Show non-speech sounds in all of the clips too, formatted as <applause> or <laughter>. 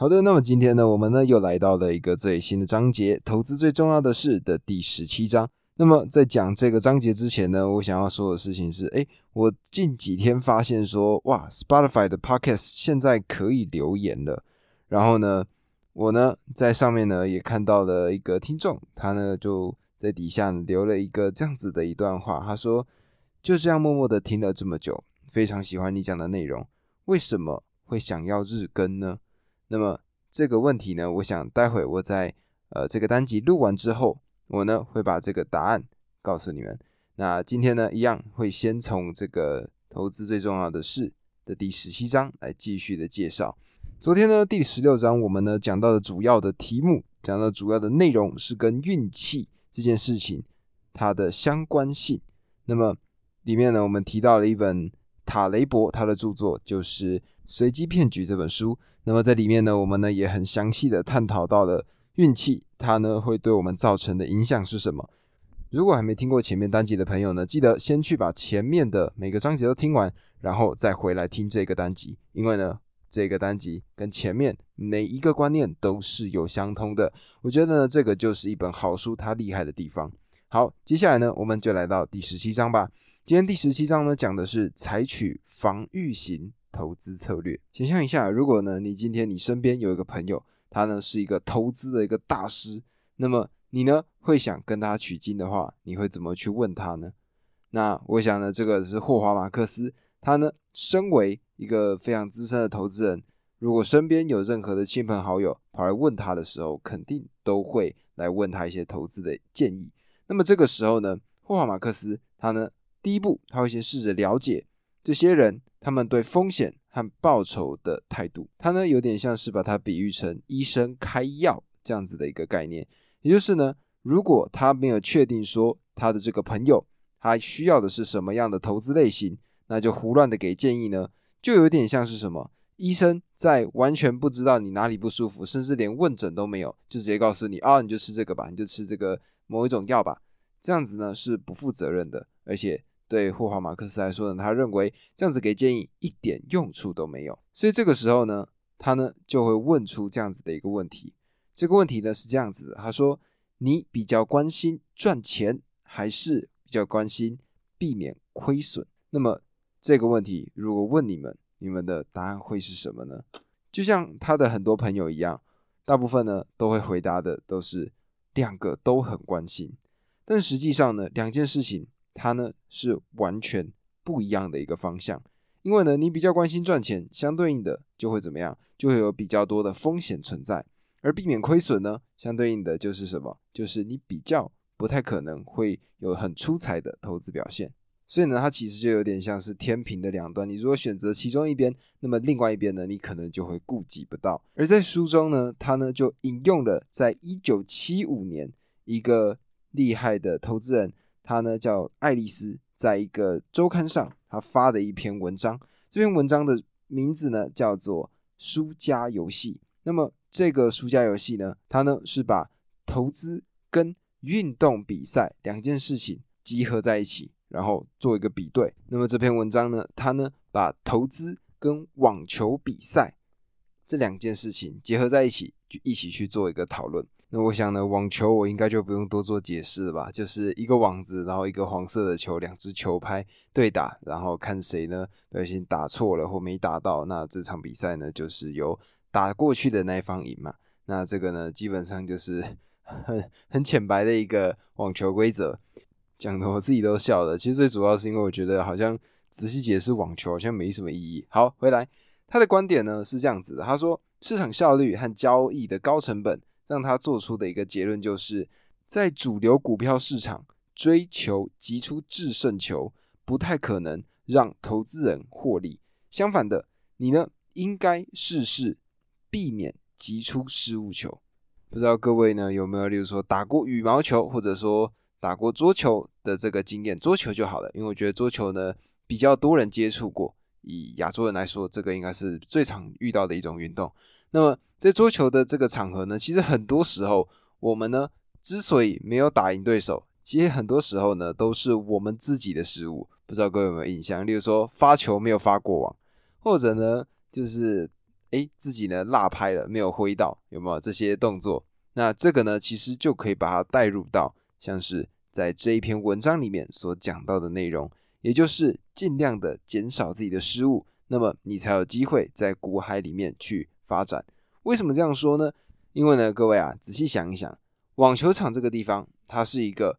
好的，那么今天呢，我们呢又来到了一个最新的章节——投资最重要的事的第十七章。那么在讲这个章节之前呢，我想要说的事情是：哎，我近几天发现说，哇，Spotify 的 Podcast 现在可以留言了。然后呢，我呢在上面呢也看到了一个听众，他呢就在底下留了一个这样子的一段话，他说：“就这样默默的听了这么久，非常喜欢你讲的内容，为什么会想要日更呢？”那么这个问题呢，我想待会我在呃这个单集录完之后，我呢会把这个答案告诉你们。那今天呢，一样会先从这个投资最重要的事的第十七章来继续的介绍。昨天呢，第十六章我们呢讲到的主要的题目，讲到主要的内容是跟运气这件事情它的相关性。那么里面呢，我们提到了一本塔雷伯他的著作，就是《随机骗局》这本书。那么在里面呢，我们呢也很详细的探讨到了运气，它呢会对我们造成的影响是什么。如果还没听过前面单集的朋友呢，记得先去把前面的每个章节都听完，然后再回来听这个单集，因为呢这个单集跟前面每一个观念都是有相通的。我觉得呢这个就是一本好书它厉害的地方。好，接下来呢我们就来到第十七章吧。今天第十七章呢讲的是采取防御型。投资策略，想象一下，如果呢，你今天你身边有一个朋友，他呢是一个投资的一个大师，那么你呢会想跟他取经的话，你会怎么去问他呢？那我想呢，这个是霍华马克思，他呢身为一个非常资深的投资人，如果身边有任何的亲朋好友跑来问他的时候，肯定都会来问他一些投资的建议。那么这个时候呢，霍华马克思他呢第一步他会先试着了解这些人。他们对风险和报酬的态度，他呢有点像是把它比喻成医生开药这样子的一个概念，也就是呢，如果他没有确定说他的这个朋友他需要的是什么样的投资类型，那就胡乱的给建议呢，就有点像是什么医生在完全不知道你哪里不舒服，甚至连问诊都没有，就直接告诉你啊，你就吃这个吧，你就吃这个某一种药吧，这样子呢是不负责任的，而且。对霍华马克思来说呢，他认为这样子给建议一点用处都没有，所以这个时候呢，他呢就会问出这样子的一个问题。这个问题呢是这样子的，他说：“你比较关心赚钱，还是比较关心避免亏损？”那么这个问题如果问你们，你们的答案会是什么呢？就像他的很多朋友一样，大部分呢都会回答的都是两个都很关心，但实际上呢，两件事情。它呢是完全不一样的一个方向，因为呢你比较关心赚钱，相对应的就会怎么样，就会有比较多的风险存在，而避免亏损呢，相对应的就是什么，就是你比较不太可能会有很出彩的投资表现。所以呢，它其实就有点像是天平的两端，你如果选择其中一边，那么另外一边呢，你可能就会顾及不到。而在书中呢，他呢就引用了在一九七五年一个厉害的投资人。他呢叫爱丽丝，在一个周刊上，他发的一篇文章。这篇文章的名字呢叫做《输家游戏》。那么这个输家游戏呢，它呢是把投资跟运动比赛两件事情集合在一起，然后做一个比对。那么这篇文章呢，它呢把投资跟网球比赛这两件事情结合在一起，就一起去做一个讨论。那我想呢，网球我应该就不用多做解释了吧？就是一个网子，然后一个黄色的球，两只球拍对打，然后看谁呢不小心打错了或没打到，那这场比赛呢就是由打过去的那一方赢嘛。那这个呢基本上就是 <laughs> 很很浅白的一个网球规则，讲的我自己都笑了。其实最主要是因为我觉得好像仔细解释网球好像没什么意义。好，回来他的观点呢是这样子的，他说市场效率和交易的高成本。让他做出的一个结论就是，在主流股票市场追求急出制胜球，不太可能让投资人获利。相反的，你呢应该试试避免急出失误球。不知道各位呢有没有，例如说打过羽毛球，或者说打过桌球的这个经验？桌球就好了，因为我觉得桌球呢比较多人接触过。以亚洲人来说，这个应该是最常遇到的一种运动。那么在桌球的这个场合呢，其实很多时候我们呢之所以没有打赢对手，其实很多时候呢都是我们自己的失误。不知道各位有没有印象？例如说发球没有发过网，或者呢就是哎自己呢落拍了，没有挥到，有没有这些动作？那这个呢，其实就可以把它带入到像是在这一篇文章里面所讲到的内容，也就是尽量的减少自己的失误，那么你才有机会在股海里面去发展。为什么这样说呢？因为呢，各位啊，仔细想一想，网球场这个地方，它是一个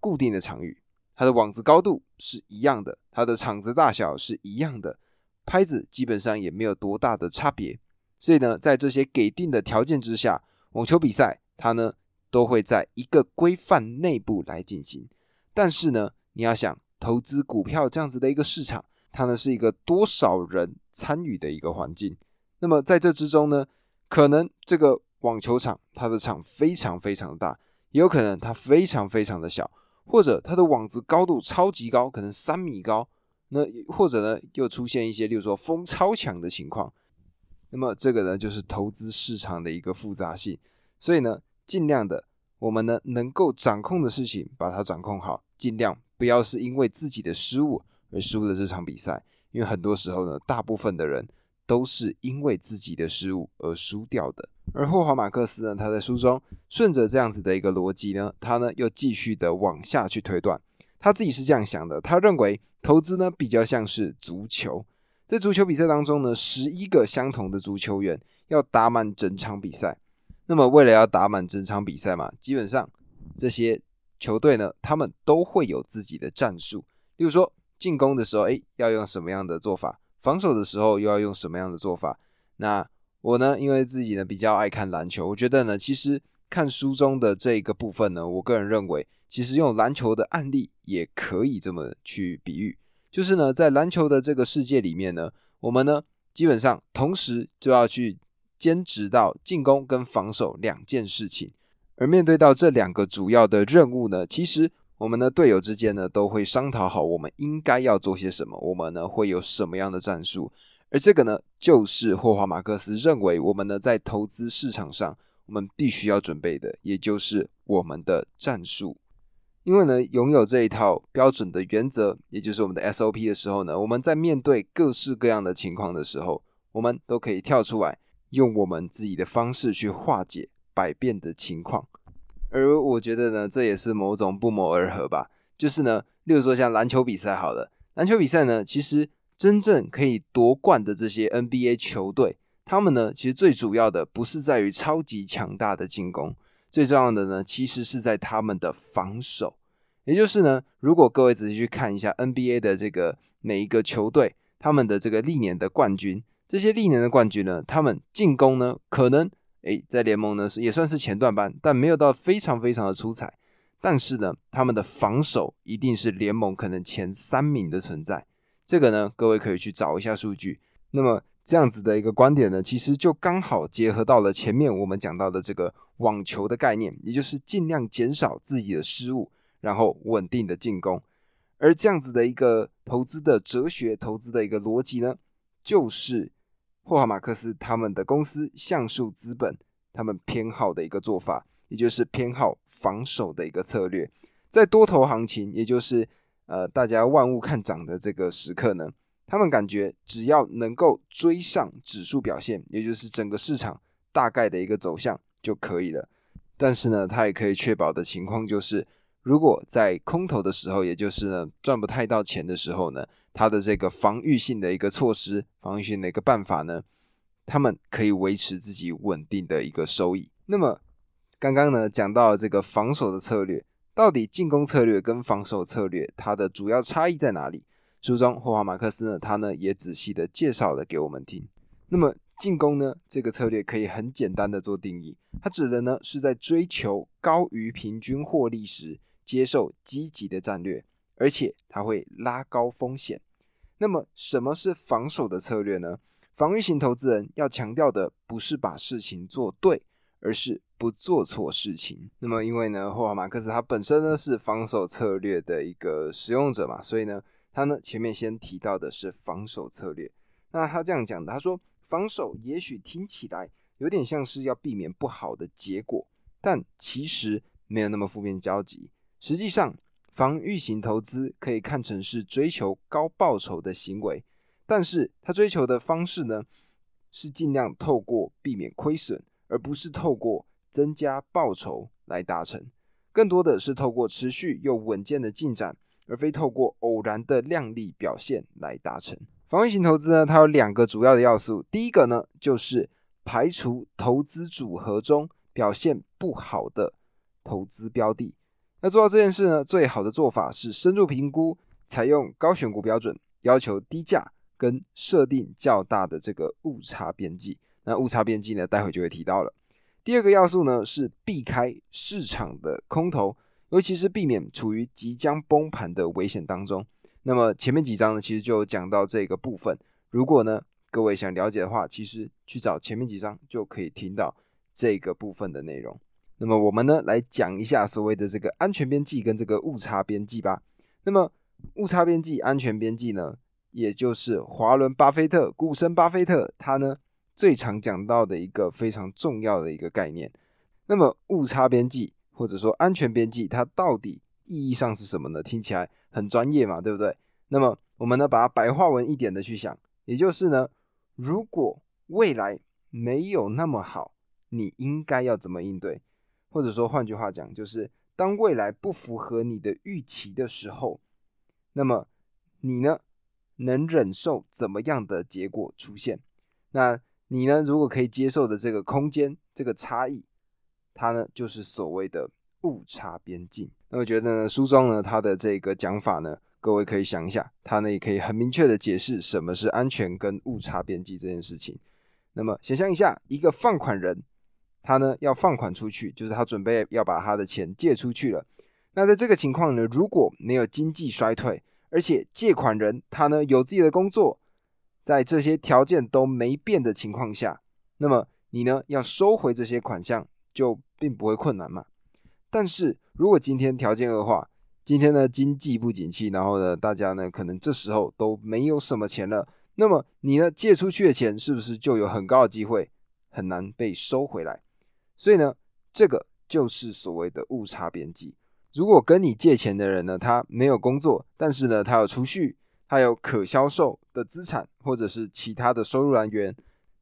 固定的场域，它的网子高度是一样的，它的场子大小是一样的，拍子基本上也没有多大的差别。所以呢，在这些给定的条件之下，网球比赛它呢都会在一个规范内部来进行。但是呢，你要想投资股票这样子的一个市场，它呢是一个多少人参与的一个环境。那么在这之中呢，可能这个网球场它的场非常非常的大，也有可能它非常非常的小，或者它的网子高度超级高，可能三米高。那或者呢，又出现一些，例如说风超强的情况。那么这个呢，就是投资市场的一个复杂性。所以呢，尽量的我们呢能够掌控的事情，把它掌控好，尽量不要是因为自己的失误而输了这场比赛。因为很多时候呢，大部分的人。都是因为自己的失误而输掉的。而霍华马克思呢，他在书中顺着这样子的一个逻辑呢，他呢又继续的往下去推断。他自己是这样想的，他认为投资呢比较像是足球，在足球比赛当中呢，十一个相同的足球员要打满整场比赛。那么为了要打满整场比赛嘛，基本上这些球队呢，他们都会有自己的战术。例如说进攻的时候，哎，要用什么样的做法？防守的时候又要用什么样的做法？那我呢？因为自己呢比较爱看篮球，我觉得呢，其实看书中的这个部分呢，我个人认为，其实用篮球的案例也可以这么去比喻，就是呢，在篮球的这个世界里面呢，我们呢基本上同时就要去兼职到进攻跟防守两件事情，而面对到这两个主要的任务呢，其实。我们的队友之间呢，都会商讨好我们应该要做些什么，我们呢会有什么样的战术，而这个呢，就是霍华马克思认为我们呢在投资市场上，我们必须要准备的，也就是我们的战术。因为呢，拥有这一套标准的原则，也就是我们的 SOP 的时候呢，我们在面对各式各样的情况的时候，我们都可以跳出来，用我们自己的方式去化解百变的情况。而我觉得呢，这也是某种不谋而合吧。就是呢，例如说像篮球比赛，好了，篮球比赛呢，其实真正可以夺冠的这些 NBA 球队，他们呢，其实最主要的不是在于超级强大的进攻，最重要的呢，其实是在他们的防守。也就是呢，如果各位仔细去看一下 NBA 的这个每一个球队，他们的这个历年的冠军，这些历年的冠军呢，他们进攻呢，可能。诶，在联盟呢是也算是前段班，但没有到非常非常的出彩。但是呢，他们的防守一定是联盟可能前三名的存在。这个呢，各位可以去找一下数据。那么这样子的一个观点呢，其实就刚好结合到了前面我们讲到的这个网球的概念，也就是尽量减少自己的失误，然后稳定的进攻。而这样子的一个投资的哲学、投资的一个逻辑呢，就是。霍华马克思他们的公司橡树资本，他们偏好的一个做法，也就是偏好防守的一个策略。在多头行情，也就是呃大家万物看涨的这个时刻呢，他们感觉只要能够追上指数表现，也就是整个市场大概的一个走向就可以了。但是呢，它也可以确保的情况就是。如果在空头的时候，也就是呢赚不太到钱的时候呢，它的这个防御性的一个措施、防御性的一个办法呢，他们可以维持自己稳定的一个收益。那么刚刚呢讲到这个防守的策略，到底进攻策略跟防守策略它的主要差异在哪里？书中霍华马克思呢他呢也仔细的介绍了给我们听。那么进攻呢这个策略可以很简单的做定义，它指的呢是在追求高于平均获利时。接受积极的战略，而且它会拉高风险。那么，什么是防守的策略呢？防御型投资人要强调的不是把事情做对，而是不做错事情。那么，因为呢，霍华马克思他本身呢是防守策略的一个使用者嘛，所以呢，他呢前面先提到的是防守策略。那他这样讲的，他说防守也许听起来有点像是要避免不好的结果，但其实没有那么负面交集。实际上，防御型投资可以看成是追求高报酬的行为，但是它追求的方式呢，是尽量透过避免亏损，而不是透过增加报酬来达成，更多的是透过持续又稳健的进展，而非透过偶然的量丽表现来达成。防御型投资呢，它有两个主要的要素，第一个呢就是排除投资组合中表现不好的投资标的。要做到这件事呢，最好的做法是深入评估，采用高选股标准，要求低价跟设定较大的这个误差边际。那误差边际呢，待会就会提到了。第二个要素呢是避开市场的空头，尤其是避免处于即将崩盘的危险当中。那么前面几章呢，其实就讲到这个部分。如果呢各位想了解的话，其实去找前面几章就可以听到这个部分的内容。那么我们呢来讲一下所谓的这个安全边际跟这个误差边际吧。那么误差边际、安全边际呢，也就是华伦巴菲特、股神巴菲特他呢最常讲到的一个非常重要的一个概念。那么误差边际或者说安全边际，它到底意义上是什么呢？听起来很专业嘛，对不对？那么我们呢把它白话文一点的去想，也就是呢，如果未来没有那么好，你应该要怎么应对？或者说，换句话讲，就是当未来不符合你的预期的时候，那么你呢能忍受怎么样的结果出现？那你呢如果可以接受的这个空间、这个差异，它呢就是所谓的误差边境。那我觉得呢，书中呢它的这个讲法呢，各位可以想一下，它呢也可以很明确的解释什么是安全跟误差边际这件事情。那么想象一下，一个放款人。他呢要放款出去，就是他准备要把他的钱借出去了。那在这个情况呢，如果没有经济衰退，而且借款人他呢有自己的工作，在这些条件都没变的情况下，那么你呢要收回这些款项就并不会困难嘛。但是如果今天条件恶化，今天呢经济不景气，然后呢大家呢可能这时候都没有什么钱了，那么你呢借出去的钱是不是就有很高的机会很难被收回来？所以呢，这个就是所谓的误差边际。如果跟你借钱的人呢，他没有工作，但是呢，他有储蓄，他有可销售的资产，或者是其他的收入来源，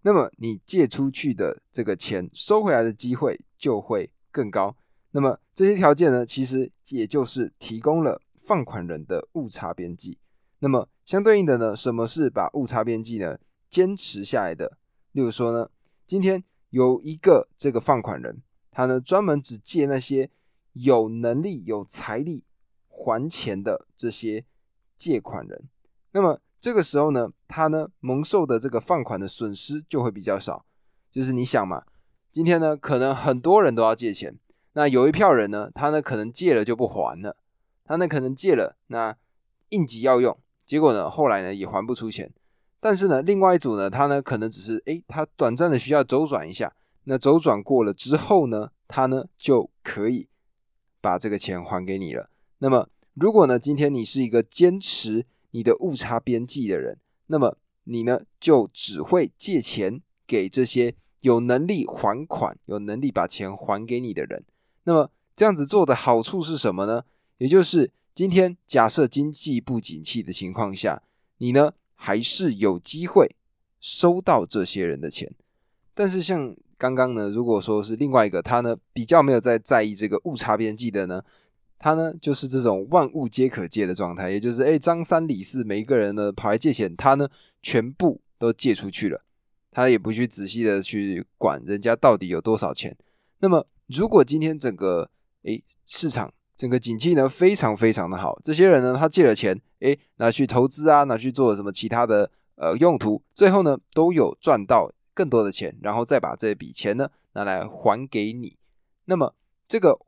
那么你借出去的这个钱收回来的机会就会更高。那么这些条件呢，其实也就是提供了放款人的误差边际。那么相对应的呢，什么是把误差边际呢坚持下来的？例如说呢，今天。有一个这个放款人，他呢专门只借那些有能力、有财力还钱的这些借款人。那么这个时候呢，他呢蒙受的这个放款的损失就会比较少。就是你想嘛，今天呢可能很多人都要借钱，那有一票人呢，他呢可能借了就不还了，他呢可能借了，那应急要用，结果呢后来呢也还不出钱。但是呢，另外一组呢，他呢可能只是诶，他短暂的需要周转一下，那周转过了之后呢，他呢就可以把这个钱还给你了。那么，如果呢今天你是一个坚持你的误差边际的人，那么你呢就只会借钱给这些有能力还款、有能力把钱还给你的人。那么这样子做的好处是什么呢？也就是今天假设经济不景气的情况下，你呢？还是有机会收到这些人的钱，但是像刚刚呢，如果说是另外一个他呢，比较没有在在意这个误差边际的呢，他呢就是这种万物皆可借的状态，也就是哎张三李四每一个人呢跑来借钱，他呢全部都借出去了，他也不去仔细的去管人家到底有多少钱。那么如果今天整个哎市场，整个景气呢非常非常的好，这些人呢他借了钱，诶，拿去投资啊，拿去做什么其他的呃用途，最后呢都有赚到更多的钱，然后再把这笔钱呢拿来还给你。那么这个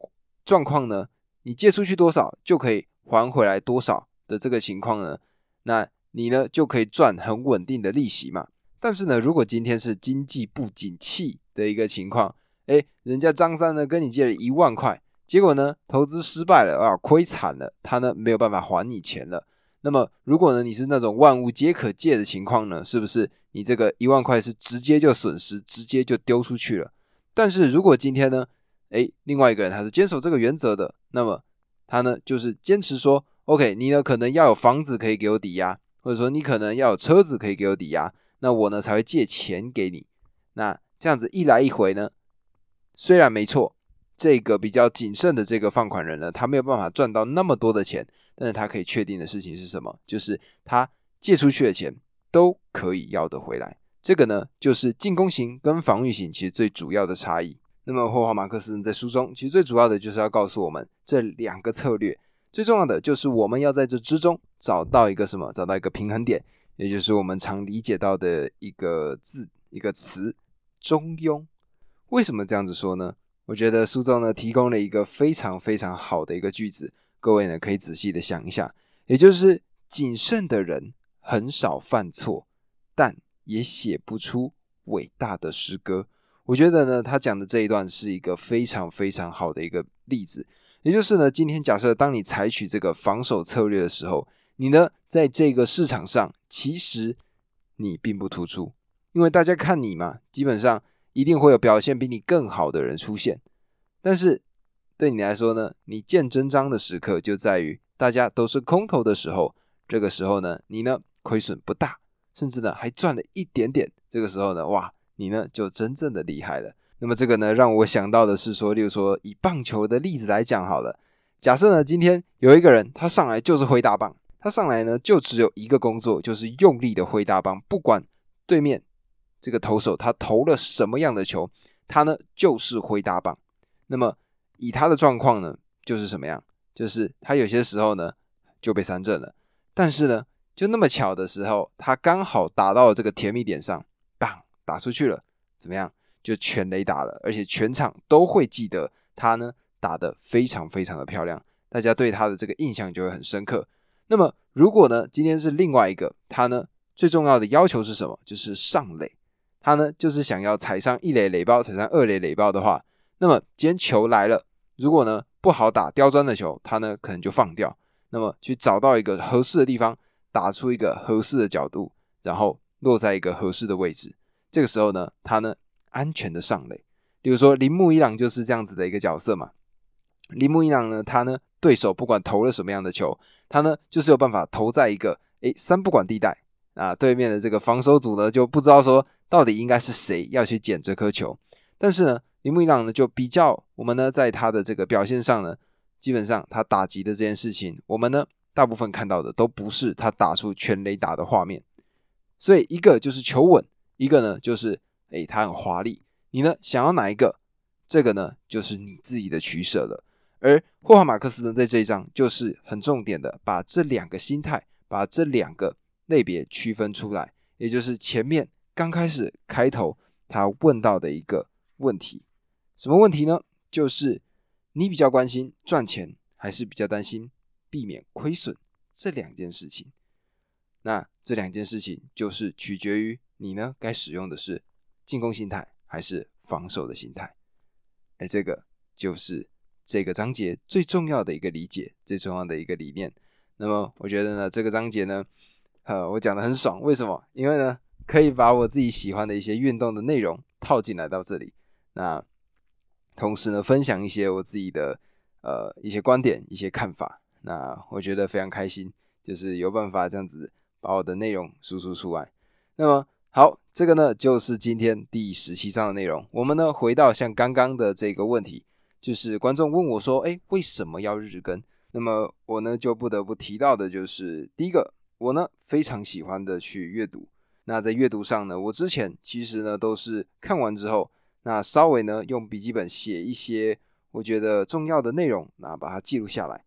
状况呢，你借出去多少就可以还回来多少的这个情况呢，那你呢就可以赚很稳定的利息嘛。但是呢，如果今天是经济不景气的一个情况，诶，人家张三呢跟你借了一万块。结果呢，投资失败了啊，亏惨了，他呢没有办法还你钱了。那么，如果呢你是那种万物皆可借的情况呢，是不是你这个一万块是直接就损失，直接就丢出去了？但是如果今天呢，哎，另外一个人他是坚守这个原则的，那么他呢就是坚持说，OK，你呢可能要有房子可以给我抵押，或者说你可能要有车子可以给我抵押，那我呢才会借钱给你。那这样子一来一回呢，虽然没错，这个比较谨慎的这个放款人呢，他没有办法赚到那么多的钱，但是他可以确定的事情是什么？就是他借出去的钱都可以要得回来。这个呢，就是进攻型跟防御型其实最主要的差异。那么霍华马克思在书中其实最主要的就是要告诉我们这两个策略，最重要的就是我们要在这之中找到一个什么？找到一个平衡点，也就是我们常理解到的一个字一个词。中庸，为什么这样子说呢？我觉得书中呢提供了一个非常非常好的一个句子，各位呢可以仔细的想一下，也就是谨慎的人很少犯错，但也写不出伟大的诗歌。我觉得呢，他讲的这一段是一个非常非常好的一个例子，也就是呢，今天假设当你采取这个防守策略的时候，你呢在这个市场上其实你并不突出。因为大家看你嘛，基本上一定会有表现比你更好的人出现。但是对你来说呢，你见真章的时刻就在于大家都是空头的时候。这个时候呢，你呢亏损不大，甚至呢还赚了一点点。这个时候呢，哇，你呢就真正的厉害了。那么这个呢，让我想到的是说，例如说以棒球的例子来讲好了。假设呢，今天有一个人他上来就是挥大棒，他上来呢就只有一个工作，就是用力的挥大棒，不管对面。这个投手他投了什么样的球，他呢就是挥大棒。那么以他的状况呢，就是什么样？就是他有些时候呢就被三振了，但是呢就那么巧的时候，他刚好打到了这个甜蜜点上，棒打出去了，怎么样？就全雷打了，而且全场都会记得他呢打得非常非常的漂亮，大家对他的这个印象就会很深刻。那么如果呢今天是另外一个他呢，最重要的要求是什么？就是上垒。他呢，就是想要踩上一垒垒包，踩上二垒垒包的话，那么今天球来了，如果呢不好打刁钻的球，他呢可能就放掉，那么去找到一个合适的地方，打出一个合适的角度，然后落在一个合适的位置。这个时候呢，他呢安全的上垒。比如说铃木一朗就是这样子的一个角色嘛。铃木一朗呢，他呢对手不管投了什么样的球，他呢就是有办法投在一个诶三不管地带啊，对面的这个防守组呢就不知道说。到底应该是谁要去捡这颗球？但是呢，铃木一朗呢就比较我们呢，在他的这个表现上呢，基本上他打击的这件事情，我们呢大部分看到的都不是他打出全垒打的画面。所以一个就是求稳，一个呢就是诶他很华丽。你呢想要哪一个？这个呢就是你自己的取舍了。而霍华马克思呢在这一章就是很重点的，把这两个心态，把这两个类别区分出来，也就是前面。刚开始开头，他问到的一个问题，什么问题呢？就是你比较关心赚钱，还是比较担心避免亏损这两件事情？那这两件事情就是取决于你呢，该使用的是进攻心态还是防守的心态。而这个就是这个章节最重要的一个理解，最重要的一个理念。那么，我觉得呢，这个章节呢，呃，我讲的很爽。为什么？因为呢。可以把我自己喜欢的一些运动的内容套进来到这里，那同时呢，分享一些我自己的呃一些观点、一些看法，那我觉得非常开心，就是有办法这样子把我的内容输出出来。那么好，这个呢就是今天第十七章的内容。我们呢回到像刚刚的这个问题，就是观众问我说：“哎，为什么要日更？”那么我呢就不得不提到的就是第一个，我呢非常喜欢的去阅读。那在阅读上呢，我之前其实呢都是看完之后，那稍微呢用笔记本写一些我觉得重要的内容，那把它记录下来，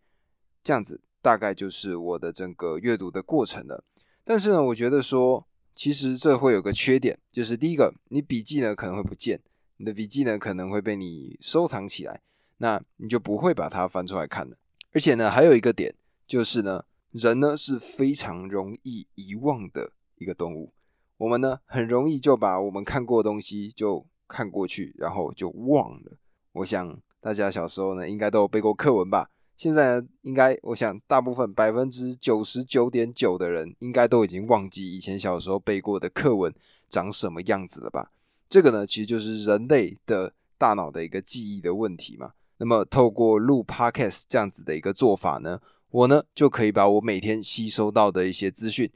这样子大概就是我的整个阅读的过程了。但是呢，我觉得说其实这会有个缺点，就是第一个，你笔记呢可能会不见，你的笔记呢可能会被你收藏起来，那你就不会把它翻出来看了。而且呢，还有一个点就是呢，人呢是非常容易遗忘的一个动物。我们呢很容易就把我们看过的东西就看过去，然后就忘了。我想大家小时候呢应该都有背过课文吧？现在应该，我想大部分百分之九十九点九的人应该都已经忘记以前小时候背过的课文长什么样子了吧？这个呢其实就是人类的大脑的一个记忆的问题嘛。那么透过录 podcast 这样子的一个做法呢，我呢就可以把我每天吸收到的一些资讯。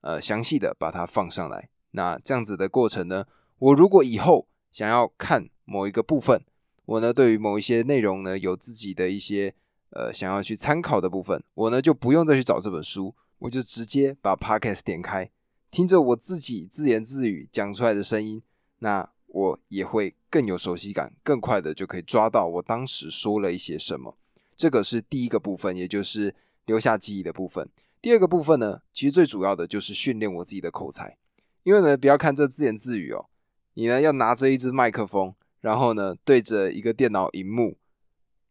呃，详细的把它放上来。那这样子的过程呢，我如果以后想要看某一个部分，我呢对于某一些内容呢有自己的一些呃想要去参考的部分，我呢就不用再去找这本书，我就直接把 Podcast 点开，听着我自己自言自语讲出来的声音，那我也会更有熟悉感，更快的就可以抓到我当时说了一些什么。这个是第一个部分，也就是留下记忆的部分。第二个部分呢，其实最主要的就是训练我自己的口才。因为呢，不要看这自言自语哦，你呢要拿着一支麦克风，然后呢对着一个电脑荧幕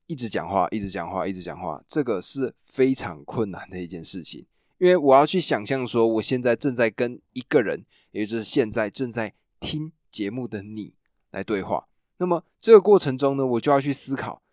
一直讲话，一直讲话，一直讲话，这个是非常困难的一件事情。因为我要去想象说，我现在正在跟一个人，也就是现在正在听节目的你来对话。那么这个过程中呢，我就要去思考，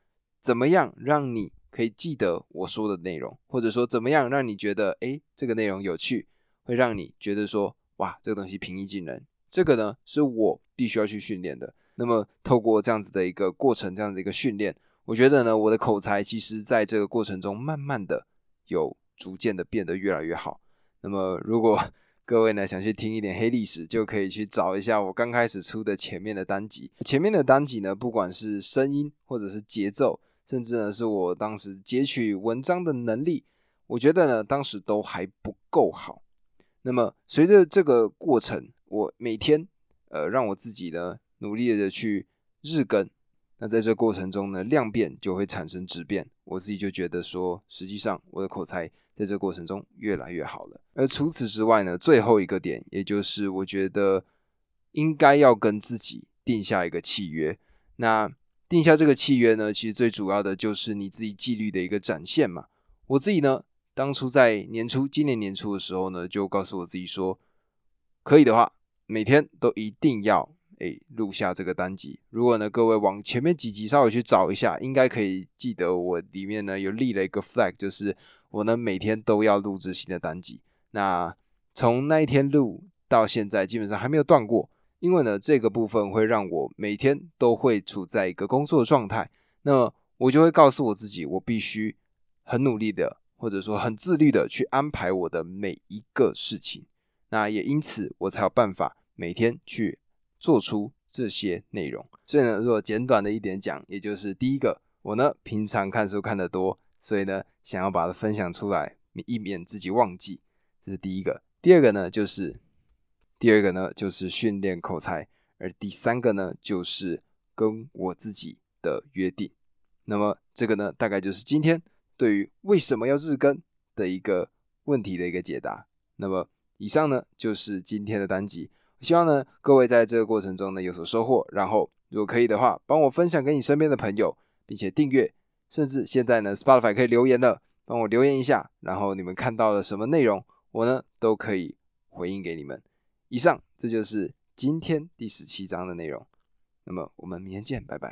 怎么样让你可以记得我说的内容，或者说怎么样让你觉得，哎，这个内容有趣，会让你觉得说。哇，这个东西平易近人，这个呢是我必须要去训练的。那么透过这样子的一个过程，这样的一个训练，我觉得呢，我的口才其实在这个过程中慢慢的有逐渐的变得越来越好。那么如果 <laughs> 各位呢想去听一点黑历史，就可以去找一下我刚开始出的前面的单集。前面的单集呢，不管是声音或者是节奏，甚至呢是我当时截取文章的能力，我觉得呢当时都还不够好。那么随着这个过程，我每天呃让我自己呢努力的去日更，那在这过程中呢量变就会产生质变，我自己就觉得说，实际上我的口才在这过程中越来越好了。而除此之外呢，最后一个点，也就是我觉得应该要跟自己定下一个契约。那定下这个契约呢，其实最主要的就是你自己纪律的一个展现嘛。我自己呢。当初在年初，今年年初的时候呢，就告诉我自己说，可以的话，每天都一定要诶录下这个单集。如果呢，各位往前面几集稍微去找一下，应该可以记得我里面呢有立了一个 flag，就是我呢每天都要录制新的单集。那从那一天录到现在，基本上还没有断过，因为呢这个部分会让我每天都会处在一个工作状态，那我就会告诉我自己，我必须很努力的。或者说很自律的去安排我的每一个事情，那也因此我才有办法每天去做出这些内容。所以呢，如果简短的一点讲，也就是第一个，我呢平常看书看得多，所以呢想要把它分享出来，以免自己忘记，这是第一个。第二个呢就是第二个呢就是训练口才，而第三个呢就是跟我自己的约定。那么这个呢大概就是今天。对于为什么要日更的一个问题的一个解答，那么以上呢就是今天的单集。希望呢各位在这个过程中呢有所收获，然后如果可以的话，帮我分享给你身边的朋友，并且订阅，甚至现在呢 Spotify 可以留言了，帮我留言一下，然后你们看到了什么内容，我呢都可以回应给你们。以上这就是今天第十七章的内容，那么我们明天见，拜拜。